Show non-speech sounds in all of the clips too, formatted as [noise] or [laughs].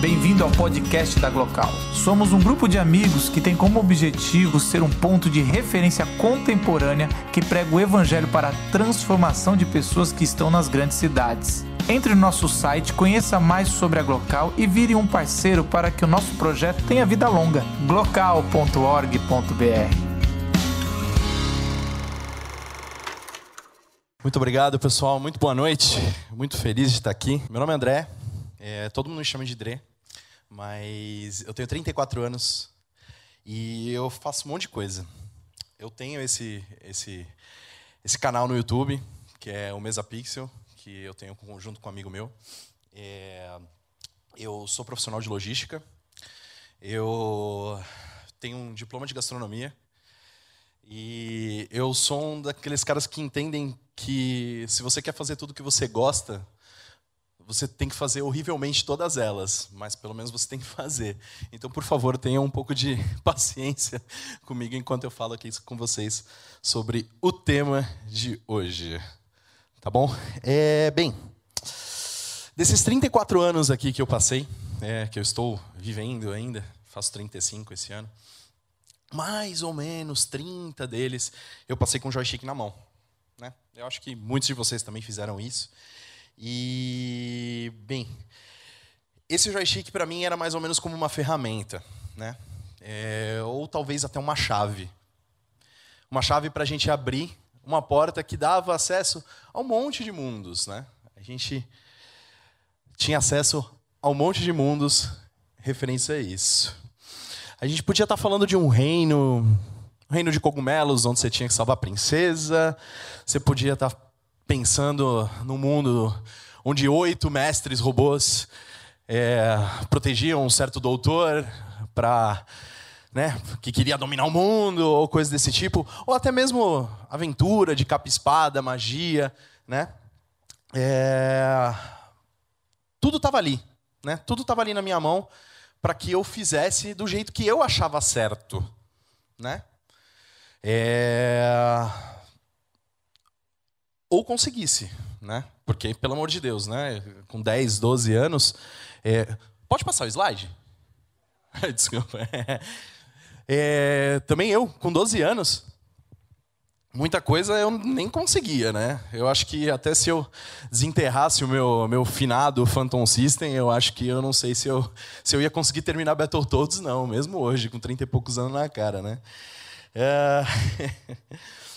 Bem-vindo ao podcast da Glocal. Somos um grupo de amigos que tem como objetivo ser um ponto de referência contemporânea que prega o evangelho para a transformação de pessoas que estão nas grandes cidades. Entre no nosso site, conheça mais sobre a Glocal e vire um parceiro para que o nosso projeto tenha vida longa. glocal.org.br Muito obrigado, pessoal. Muito boa noite. Muito feliz de estar aqui. Meu nome é André. É, todo mundo me chama de Dre. Mas eu tenho 34 anos e eu faço um monte de coisa. Eu tenho esse, esse, esse canal no YouTube, que é o Mesa Pixel, que eu tenho junto com um amigo meu. É, eu sou profissional de logística. Eu tenho um diploma de gastronomia. E eu sou um daqueles caras que entendem que se você quer fazer tudo que você gosta, você tem que fazer horrivelmente todas elas, mas pelo menos você tem que fazer. Então, por favor, tenham um pouco de [laughs] paciência comigo enquanto eu falo aqui com vocês sobre o tema de hoje. Tá bom? É, bem, desses 34 anos aqui que eu passei, é, que eu estou vivendo ainda, faço 35 esse ano, mais ou menos 30 deles eu passei com joystick na mão. Né? Eu acho que muitos de vocês também fizeram isso. E, bem, esse joystick para mim era mais ou menos como uma ferramenta, né? É, ou talvez até uma chave. Uma chave para a gente abrir uma porta que dava acesso a um monte de mundos, né? A gente tinha acesso a um monte de mundos referência a isso. A gente podia estar tá falando de um reino, um reino de cogumelos, onde você tinha que salvar a princesa. Você podia estar tá pensando num mundo onde oito mestres robôs é, protegiam um certo doutor para né, que queria dominar o mundo ou coisa desse tipo, ou até mesmo aventura de capa-espada, magia, né? É... Tudo estava ali, né? Tudo estava ali na minha mão para que eu fizesse do jeito que eu achava certo, né? É ou conseguisse, né? Porque, pelo amor de Deus, né? Com 10, 12 anos. É... Pode passar o slide? [laughs] Desculpa. É... Também eu, com 12 anos, muita coisa eu nem conseguia, né? Eu acho que até se eu desenterrasse o meu, meu finado Phantom System, eu acho que eu não sei se eu, se eu ia conseguir terminar Battletoads, não, mesmo hoje, com 30 e poucos anos na cara, né? É... [laughs]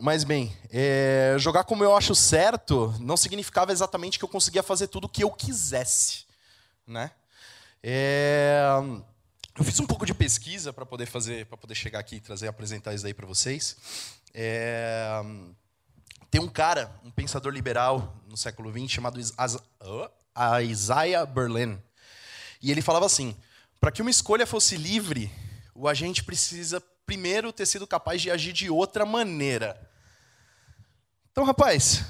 Mas bem, é, jogar como eu acho certo não significava exatamente que eu conseguia fazer tudo o que eu quisesse, né? É, eu fiz um pouco de pesquisa para poder fazer, para poder chegar aqui e trazer apresentar isso aí para vocês. É, tem um cara, um pensador liberal no século XX chamado Isaiah Berlin, e ele falava assim: para que uma escolha fosse livre, o agente precisa primeiro ter sido capaz de agir de outra maneira. Então, rapaz,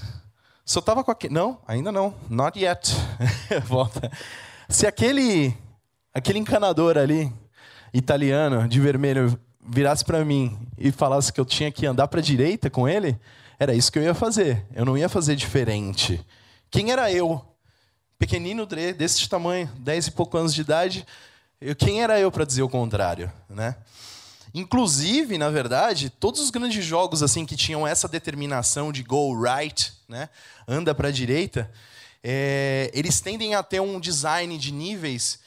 só tava com aquele. Não, ainda não. Not yet. [laughs] Volta. Se aquele, aquele encanador ali, italiano, de vermelho, virasse para mim e falasse que eu tinha que andar para a direita com ele, era isso que eu ia fazer. Eu não ia fazer diferente. Quem era eu? Pequenino desse tamanho, dez e poucos anos de idade. Eu, quem era eu para dizer o contrário, né? Inclusive, na verdade, todos os grandes jogos assim que tinham essa determinação de go right, né, anda para a direita, é, eles tendem a ter um design de níveis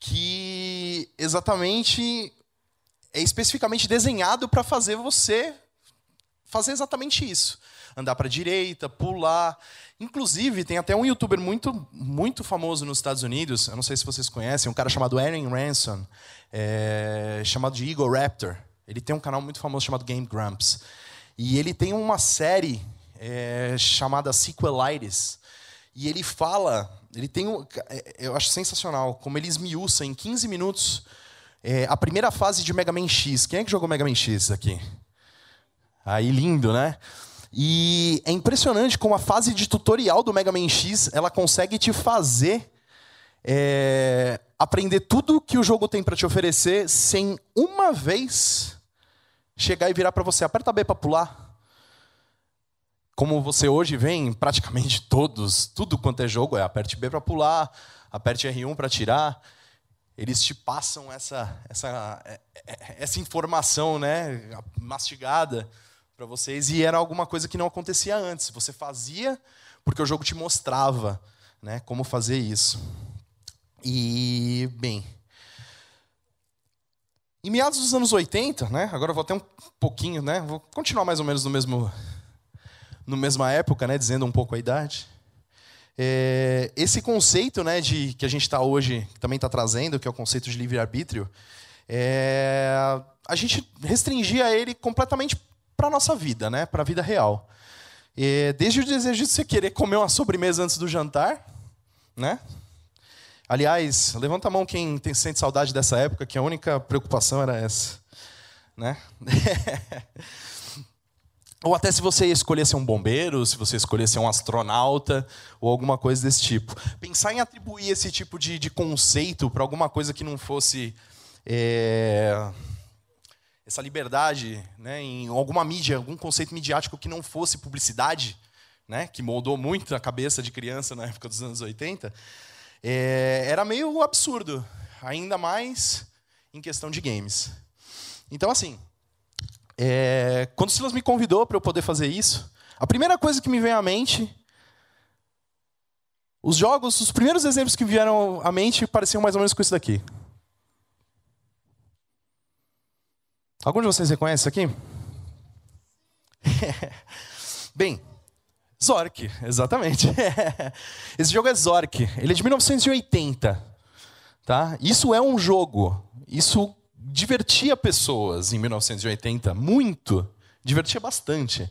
que exatamente é especificamente desenhado para fazer você fazer exatamente isso, andar para a direita, pular. Inclusive, tem até um youtuber muito, muito famoso nos Estados Unidos, eu não sei se vocês conhecem, um cara chamado Aaron Ransom, é, chamado de Eagle Raptor. Ele tem um canal muito famoso chamado Game Grumps. E ele tem uma série é, chamada Sequelitis. E ele fala, ele tem um, é, eu acho sensacional, como ele esmiuça em 15 minutos é, a primeira fase de Mega Man X. Quem é que jogou Mega Man X aqui? Aí lindo, né? E é impressionante como a fase de tutorial do Mega Man X ela consegue te fazer é, aprender tudo que o jogo tem para te oferecer sem uma vez chegar e virar para você aperta B para pular. Como você hoje vê em praticamente todos, tudo quanto é jogo é aperte B para pular, aperte R1 para tirar. eles te passam essa, essa, é, é, essa informação né, mastigada para vocês, e era alguma coisa que não acontecia antes. Você fazia porque o jogo te mostrava né, como fazer isso. E, bem. Em meados dos anos 80, né, agora vou até um pouquinho, né, vou continuar mais ou menos no mesmo, no mesma época, né, dizendo um pouco a idade. É, esse conceito né, de, que a gente está hoje, também está trazendo, que é o conceito de livre-arbítrio, é, a gente restringia ele completamente para nossa vida, né, para a vida real. É, desde o desejo de você querer comer uma sobremesa antes do jantar, né? Aliás, levanta a mão quem tem, sente saudade dessa época, que a única preocupação era essa. Né? [laughs] Ou até se você escolher ser um bombeiro, se você escolher ser um astronauta, ou alguma coisa desse tipo. Pensar em atribuir esse tipo de, de conceito para alguma coisa que não fosse. É, essa liberdade né, em alguma mídia, algum conceito midiático que não fosse publicidade, né, que moldou muito a cabeça de criança na época dos anos 80, é, era meio absurdo. Ainda mais em questão de games. Então, assim, é, quando o Silas me convidou para eu poder fazer isso, a primeira coisa que me veio à mente, os jogos, os primeiros exemplos que vieram à mente pareciam mais ou menos com isso daqui. Algum de vocês reconhece aqui? [laughs] Bem, Zork, exatamente. [laughs] Esse jogo é Zork. Ele é de 1980. Tá? Isso é um jogo. Isso divertia pessoas em 1980 muito, divertia bastante.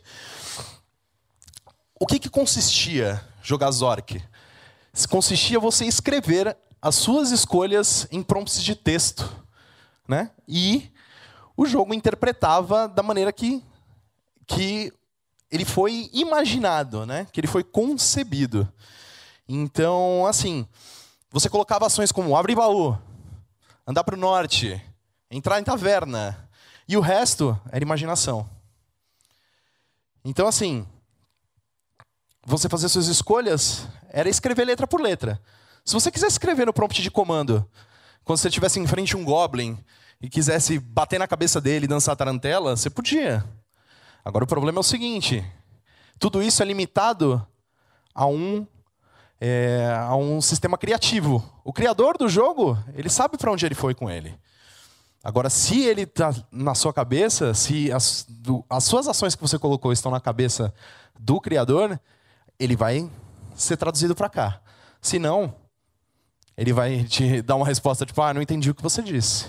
O que, que consistia jogar Zork? Consistia você escrever as suas escolhas em prompts de texto, né? E o jogo interpretava da maneira que que ele foi imaginado, né? Que ele foi concebido. Então, assim, você colocava ações como abrir baú, andar para o norte, entrar em taverna. E o resto era imaginação. Então, assim, você fazer suas escolhas era escrever letra por letra. Se você quisesse escrever no prompt de comando, quando você estivesse em frente a um goblin e quisesse bater na cabeça dele e dançar tarantela, você podia. Agora o problema é o seguinte: tudo isso é limitado a um é, a um sistema criativo. O criador do jogo, ele sabe para onde ele foi com ele. Agora, se ele está na sua cabeça, se as, do, as suas ações que você colocou estão na cabeça do Criador, ele vai ser traduzido para cá. Se não, ele vai te dar uma resposta tipo, ah, não entendi o que você disse.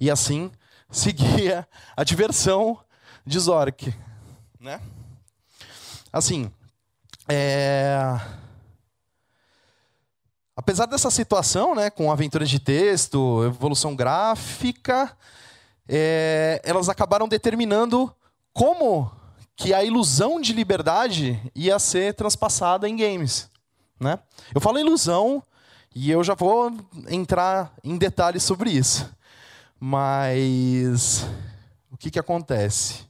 E assim, [laughs] seguia a diversão de Zork. Né? Assim, é... Apesar dessa situação, né, com aventuras de texto, evolução gráfica, é, elas acabaram determinando como que a ilusão de liberdade ia ser transpassada em games. Né? Eu falo ilusão e eu já vou entrar em detalhes sobre isso. Mas o que, que acontece?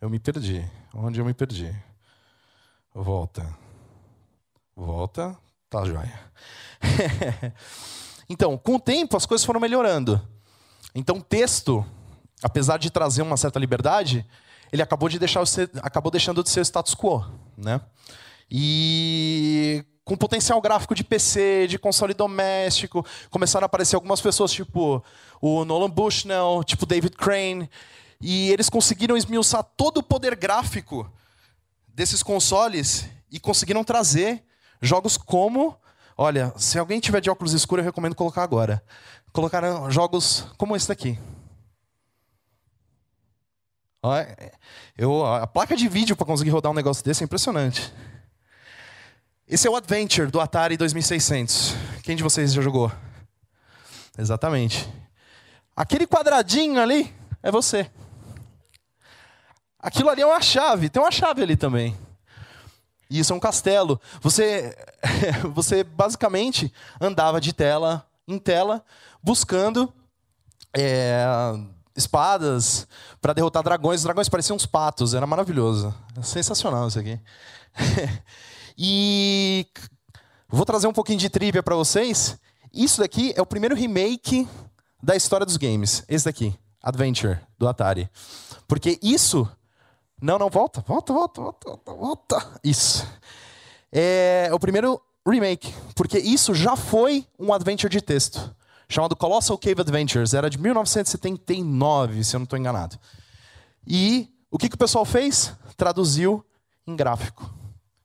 Eu me perdi. Onde eu me perdi? Volta. Volta. Tá joia. [laughs] então, com o tempo, as coisas foram melhorando. Então, o texto, apesar de trazer uma certa liberdade, ele acabou, de deixar acabou deixando de ser o status quo. Né? E com potencial gráfico de PC, de console doméstico, começaram a aparecer algumas pessoas, tipo o Nolan Bushnell, tipo David Crane, e eles conseguiram esmiuçar todo o poder gráfico desses consoles e conseguiram trazer jogos como Olha, se alguém tiver de óculos escuros, eu recomendo colocar agora. Colocaram jogos como esse daqui. Eu, a placa de vídeo para conseguir rodar um negócio desse é impressionante. Esse é o Adventure do Atari 2600. Quem de vocês já jogou? Exatamente. Aquele quadradinho ali é você. Aquilo ali é uma chave. Tem uma chave ali também. E isso é um castelo. Você, [laughs] você basicamente andava de tela em tela buscando é, espadas para derrotar dragões. Os dragões pareciam uns patos, era maravilhoso. Sensacional isso aqui. [laughs] e vou trazer um pouquinho de trivia para vocês. Isso daqui é o primeiro remake da história dos games. Esse daqui, Adventure, do Atari. Porque isso. Não, não, volta, volta, volta, volta, volta. Isso. É o primeiro remake. Porque isso já foi um adventure de texto. Chamado Colossal Cave Adventures. Era de 1979, se eu não estou enganado. E o que, que o pessoal fez? Traduziu em gráfico.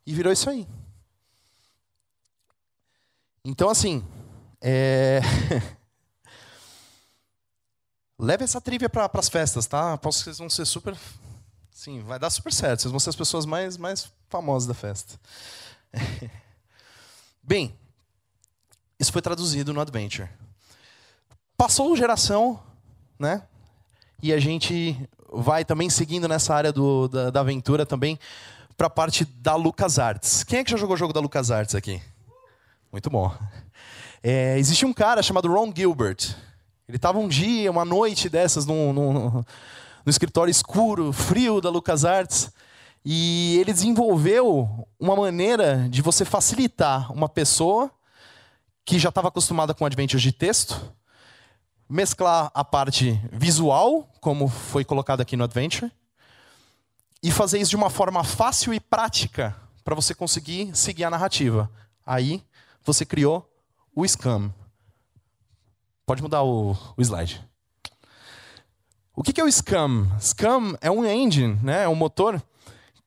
E virou isso aí. Então, assim, é... [laughs] Leve essa trivia para as festas, tá? Aposto que vocês vão ser super. Sim, vai dar super certo. Vocês vão ser as pessoas mais, mais famosas da festa. [laughs] Bem, isso foi traduzido no Adventure. Passou geração, né? E a gente vai também seguindo nessa área do, da, da aventura também para a parte da LucasArts. Quem é que já jogou o jogo da LucasArts aqui? Muito bom. É, existia um cara chamado Ron Gilbert. Ele estava um dia, uma noite dessas, num, num, no escritório escuro, frio da LucasArts, e ele desenvolveu uma maneira de você facilitar uma pessoa que já estava acostumada com adventures de texto, mesclar a parte visual, como foi colocado aqui no Adventure, e fazer isso de uma forma fácil e prática para você conseguir seguir a narrativa. Aí você criou o Scam. Pode mudar o, o slide. O que, que é o Scam? Scam é um engine, né? é um motor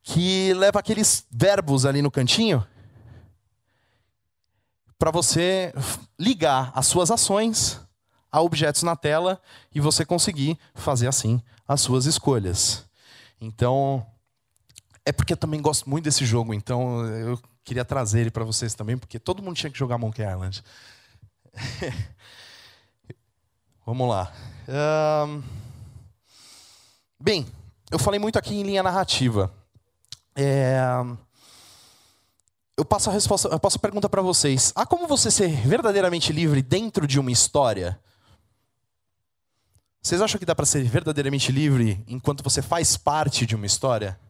que leva aqueles verbos ali no cantinho para você ligar as suas ações a objetos na tela e você conseguir fazer assim as suas escolhas. Então, é porque eu também gosto muito desse jogo, então eu queria trazer ele para vocês também, porque todo mundo tinha que jogar Monkey Island. [laughs] Vamos lá. Um... Bem, eu falei muito aqui em linha narrativa. É... Eu passo a resposta, eu passo a pergunta para vocês. Há como você ser verdadeiramente livre dentro de uma história? Vocês acham que dá para ser verdadeiramente livre enquanto você faz parte de uma história?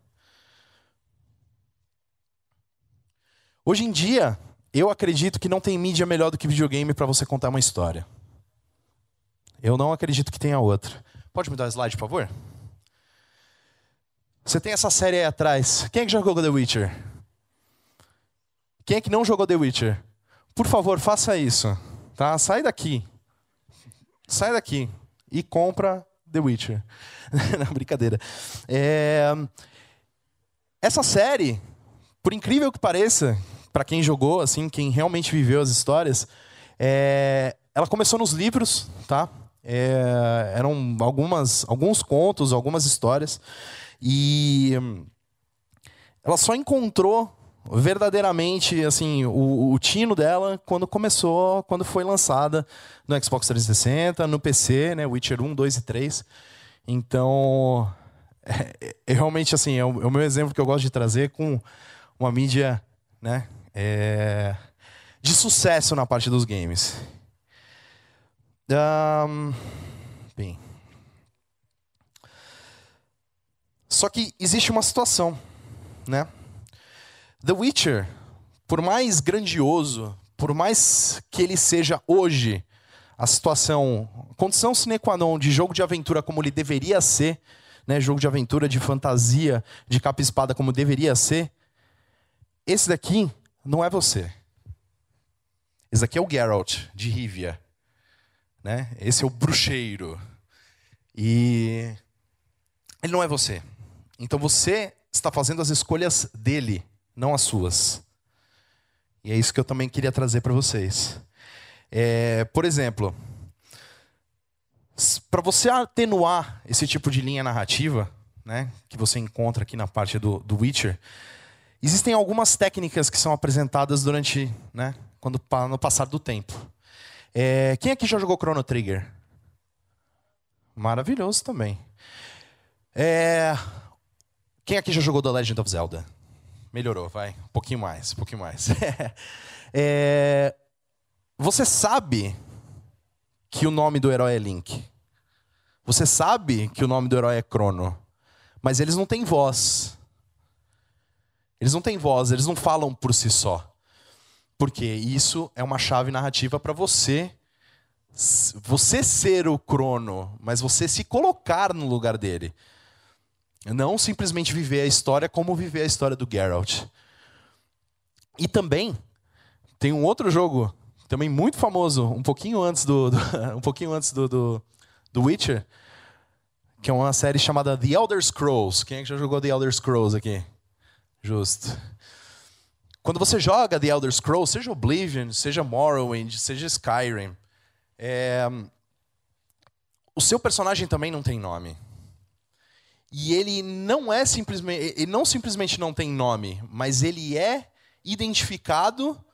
Hoje em dia, eu acredito que não tem mídia melhor do que videogame para você contar uma história. Eu não acredito que tenha outra. Pode me dar o slide, por favor? Você tem essa série aí atrás. Quem é que jogou The Witcher? Quem é que não jogou The Witcher? Por favor, faça isso. Tá? Sai daqui. Sai daqui. E compra The Witcher. [laughs] não, brincadeira. É... Essa série, por incrível que pareça, para quem jogou, assim, quem realmente viveu as histórias, é... ela começou nos livros, tá? É... Eram algumas, alguns contos, algumas histórias. E ela só encontrou verdadeiramente assim o, o, tino dela quando começou, quando foi lançada no Xbox 360, no PC, né, Witcher 1, 2 e 3. Então, é, é realmente assim, é o, é o, meu exemplo que eu gosto de trazer com uma mídia, né, é, de sucesso na parte dos games. Um, bem, Só que existe uma situação, né? The Witcher, por mais grandioso, por mais que ele seja hoje a situação, condição sine qua non de jogo de aventura como ele deveria ser, né, jogo de aventura, de fantasia, de capa e espada como deveria ser, esse daqui não é você. Esse daqui é o Geralt de Rivia, né? Esse é o bruxeiro. E ele não é você. Então você está fazendo as escolhas dele, não as suas. E é isso que eu também queria trazer para vocês. É, por exemplo, para você atenuar esse tipo de linha narrativa, né, que você encontra aqui na parte do, do Witcher, existem algumas técnicas que são apresentadas durante, né, quando no passar do tempo. É, quem aqui já jogou Chrono Trigger? Maravilhoso também. É, quem aqui já jogou The Legend of Zelda? Melhorou, vai. Um pouquinho mais, um pouquinho mais. [laughs] é... Você sabe que o nome do herói é Link. Você sabe que o nome do herói é Crono. Mas eles não têm voz. Eles não têm voz, eles não falam por si só. Porque isso é uma chave narrativa para você você ser o Crono, mas você se colocar no lugar dele. Não simplesmente viver a história como viver a história do Geralt. E também tem um outro jogo, também muito famoso, um pouquinho antes do, do [laughs] um pouquinho antes do, do, do, Witcher, que é uma série chamada The Elder Scrolls. Quem é que já jogou The Elder Scrolls aqui? Justo. Quando você joga The Elder Scrolls, seja Oblivion, seja Morrowind, seja Skyrim, é... o seu personagem também não tem nome. E ele não é simplesmente, ele não simplesmente não tem nome, mas ele é identificado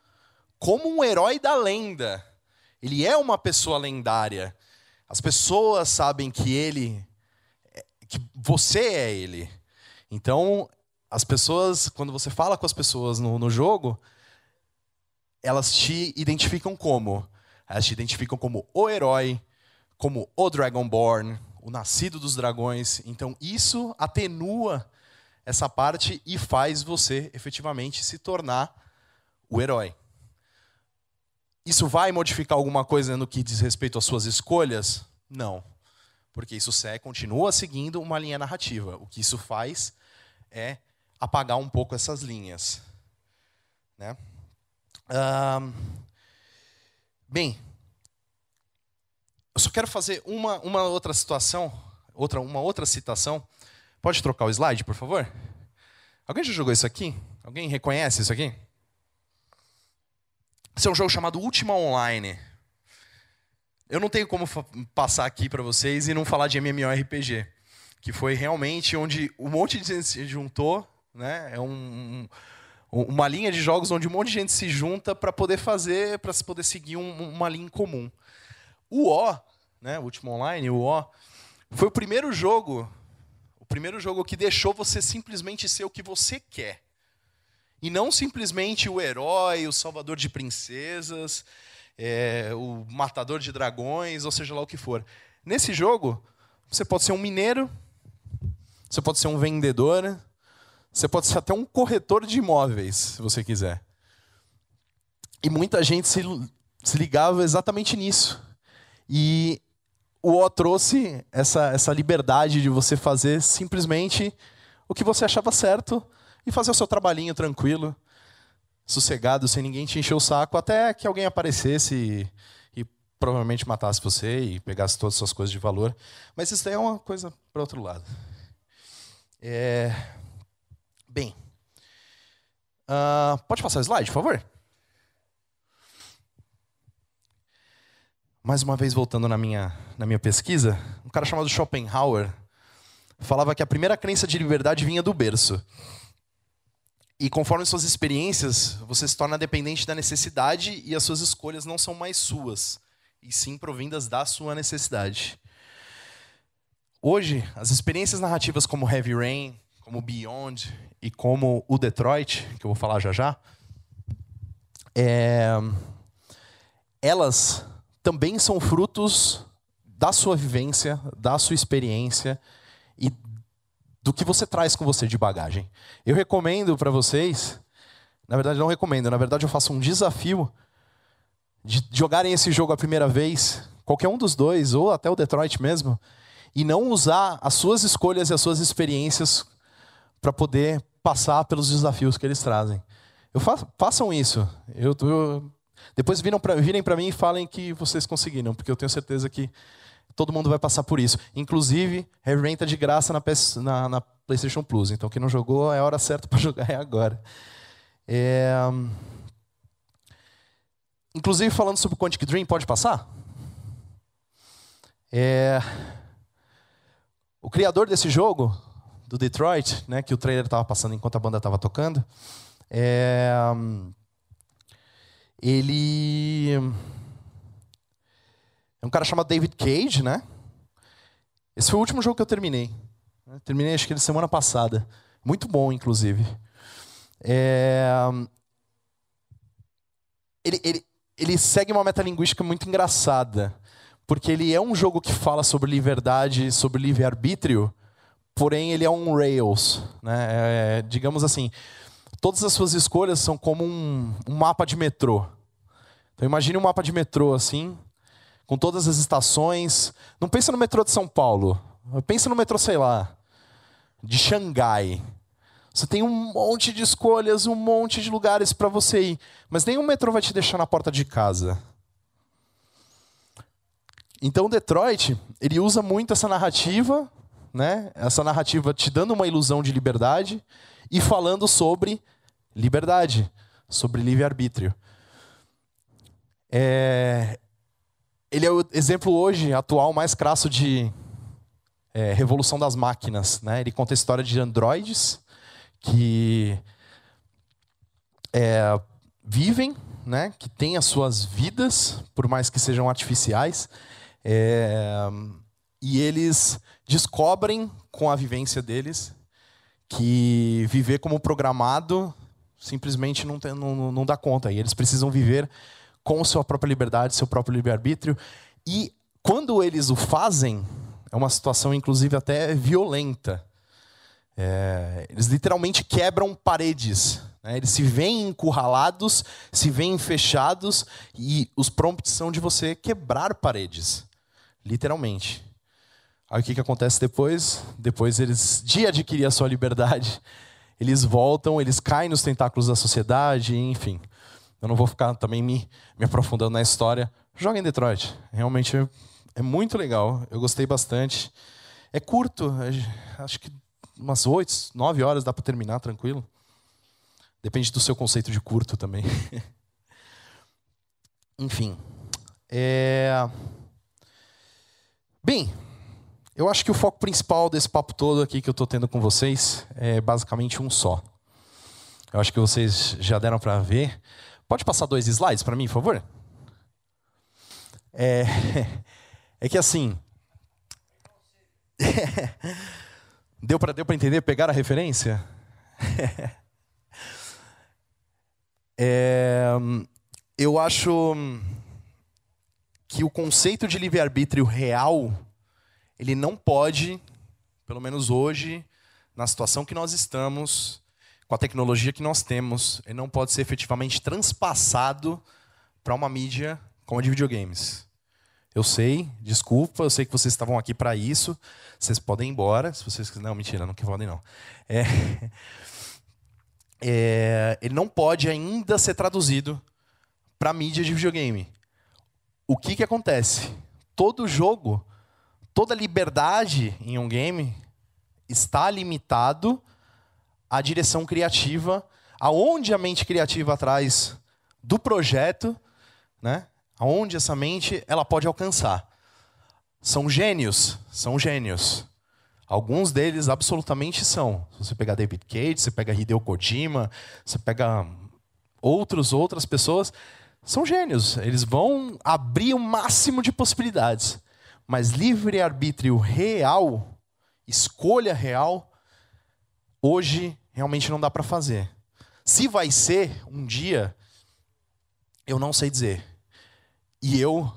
como um herói da lenda. Ele é uma pessoa lendária. As pessoas sabem que ele que você é ele. Então, as pessoas, quando você fala com as pessoas no, no jogo, elas te identificam como? Elas te identificam como o herói, como o Dragonborn, o nascido dos dragões. Então isso atenua essa parte e faz você efetivamente se tornar o herói. Isso vai modificar alguma coisa no que diz respeito às suas escolhas? Não. Porque isso continua seguindo uma linha narrativa. O que isso faz é apagar um pouco essas linhas. Né? Bem, só quero fazer uma, uma outra situação, outra, uma outra citação. Pode trocar o slide, por favor? Alguém já jogou isso aqui? Alguém reconhece isso aqui? Esse é um jogo chamado Ultima Online. Eu não tenho como passar aqui para vocês e não falar de MMORPG, que foi realmente onde um monte de gente se juntou, né? É um, um, uma linha de jogos onde um monte de gente se junta para poder fazer, para poder seguir um, uma linha em comum. O O, né, o último online, o O, foi o primeiro jogo, o primeiro jogo que deixou você simplesmente ser o que você quer. E não simplesmente o herói, o salvador de princesas, é, o matador de dragões, ou seja lá o que for. Nesse jogo, você pode ser um mineiro, você pode ser um vendedor, você pode ser até um corretor de imóveis, se você quiser. E muita gente se, se ligava exatamente nisso. E o O trouxe essa, essa liberdade de você fazer simplesmente o que você achava certo e fazer o seu trabalhinho tranquilo, sossegado, sem ninguém te encher o saco, até que alguém aparecesse e, e provavelmente matasse você e pegasse todas as suas coisas de valor. Mas isso daí é uma coisa para outro lado. É... Bem, uh, pode passar o slide, por favor? Mais uma vez voltando na minha, na minha pesquisa, um cara chamado Schopenhauer falava que a primeira crença de liberdade vinha do berço. E conforme suas experiências, você se torna dependente da necessidade e as suas escolhas não são mais suas, e sim provindas da sua necessidade. Hoje, as experiências narrativas como Heavy Rain, como Beyond e como o Detroit, que eu vou falar já já, é, elas também são frutos da sua vivência, da sua experiência e do que você traz com você de bagagem. Eu recomendo para vocês, na verdade não recomendo, na verdade eu faço um desafio de jogarem esse jogo a primeira vez, qualquer um dos dois, ou até o Detroit mesmo, e não usar as suas escolhas e as suas experiências para poder passar pelos desafios que eles trazem. Eu fa façam isso. Eu, eu depois pra, virem para mim e falem que vocês conseguiram, porque eu tenho certeza que todo mundo vai passar por isso. Inclusive, Heavy tá de graça na, PS, na, na, PlayStation Plus. Então, quem não jogou, é a hora certa para [laughs] jogar é agora. É... Inclusive, falando sobre Quantic Dream, pode passar? É... O criador desse jogo, do Detroit, né, que o trailer estava passando enquanto a banda estava tocando, é ele é um cara chamado David Cage, né? Esse foi o último jogo que eu terminei. terminei acho que semana passada. Muito bom, inclusive. É... Ele, ele, ele segue uma metalinguística muito engraçada. Porque ele é um jogo que fala sobre liberdade, sobre livre-arbítrio, porém ele é um Rails. Né? É, digamos assim, todas as suas escolhas são como um, um mapa de metrô. Então imagine um mapa de metrô assim, com todas as estações. Não pensa no metrô de São Paulo. Pensa no metrô, sei lá, de Xangai. Você tem um monte de escolhas, um monte de lugares para você ir, mas nenhum metrô vai te deixar na porta de casa. Então Detroit, ele usa muito essa narrativa, né? Essa narrativa te dando uma ilusão de liberdade e falando sobre liberdade, sobre livre-arbítrio. É... Ele é o exemplo hoje atual mais crasso de é, revolução das máquinas, né? Ele conta a história de androides que é, vivem, né, que têm as suas vidas, por mais que sejam artificiais, é, e eles descobrem com a vivência deles que viver como programado simplesmente não, tem, não, não dá conta. E eles precisam viver com sua própria liberdade, seu próprio livre-arbítrio. E quando eles o fazem, é uma situação, inclusive, até violenta. É, eles literalmente quebram paredes. Né? Eles se veem encurralados, se veem fechados, e os prompts são de você quebrar paredes. Literalmente. Aí o que, que acontece depois? Depois eles, de adquirir a sua liberdade, eles voltam, eles caem nos tentáculos da sociedade, enfim. Eu não vou ficar também me, me aprofundando na história. Joga em Detroit. Realmente é, muito legal. Eu gostei bastante. É curto, é, acho que umas oito, nove horas dá para terminar tranquilo. Depende do seu conceito de curto também. [laughs] Enfim. É... Bem, eu acho que o foco principal desse papo todo aqui que eu estou tendo com vocês é basicamente um só. Eu acho que vocês já deram para ver. Pode passar dois slides para mim, por favor? É, [laughs] é que assim. [laughs] Deu para deu entender, pegar a referência? [laughs] é, eu acho que o conceito de livre-arbítrio real, ele não pode, pelo menos hoje, na situação que nós estamos, com a tecnologia que nós temos, ele não pode ser efetivamente transpassado para uma mídia como a de videogames. Eu sei, desculpa, eu sei que vocês estavam aqui para isso. Vocês podem ir embora, se vocês quiserem. Não, mentira, não que podem não. É, [laughs] é, ele não pode ainda ser traduzido para mídia de videogame. O que, que acontece? Todo jogo, toda liberdade em um game está limitado à direção criativa, aonde a mente criativa atrás do projeto, né? aonde essa mente ela pode alcançar. São gênios, são gênios. Alguns deles absolutamente são. Se você pegar David Cage, você pega Hideo Kojima, você pega outros outras pessoas, são gênios. Eles vão abrir o máximo de possibilidades. Mas livre arbítrio real, escolha real, hoje realmente não dá para fazer. Se vai ser um dia, eu não sei dizer. E eu,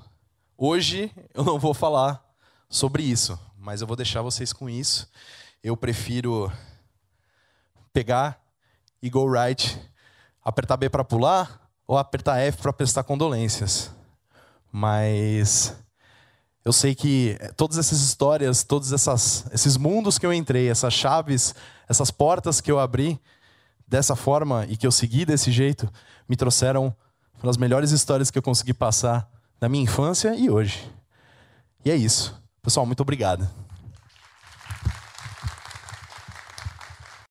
hoje, eu não vou falar sobre isso, mas eu vou deixar vocês com isso. Eu prefiro pegar e go right, apertar B para pular ou apertar F para prestar condolências. Mas eu sei que todas essas histórias, todos essas, esses mundos que eu entrei, essas chaves, essas portas que eu abri dessa forma e que eu segui desse jeito, me trouxeram uma das melhores histórias que eu consegui passar na minha infância e hoje. E é isso. Pessoal, muito obrigado.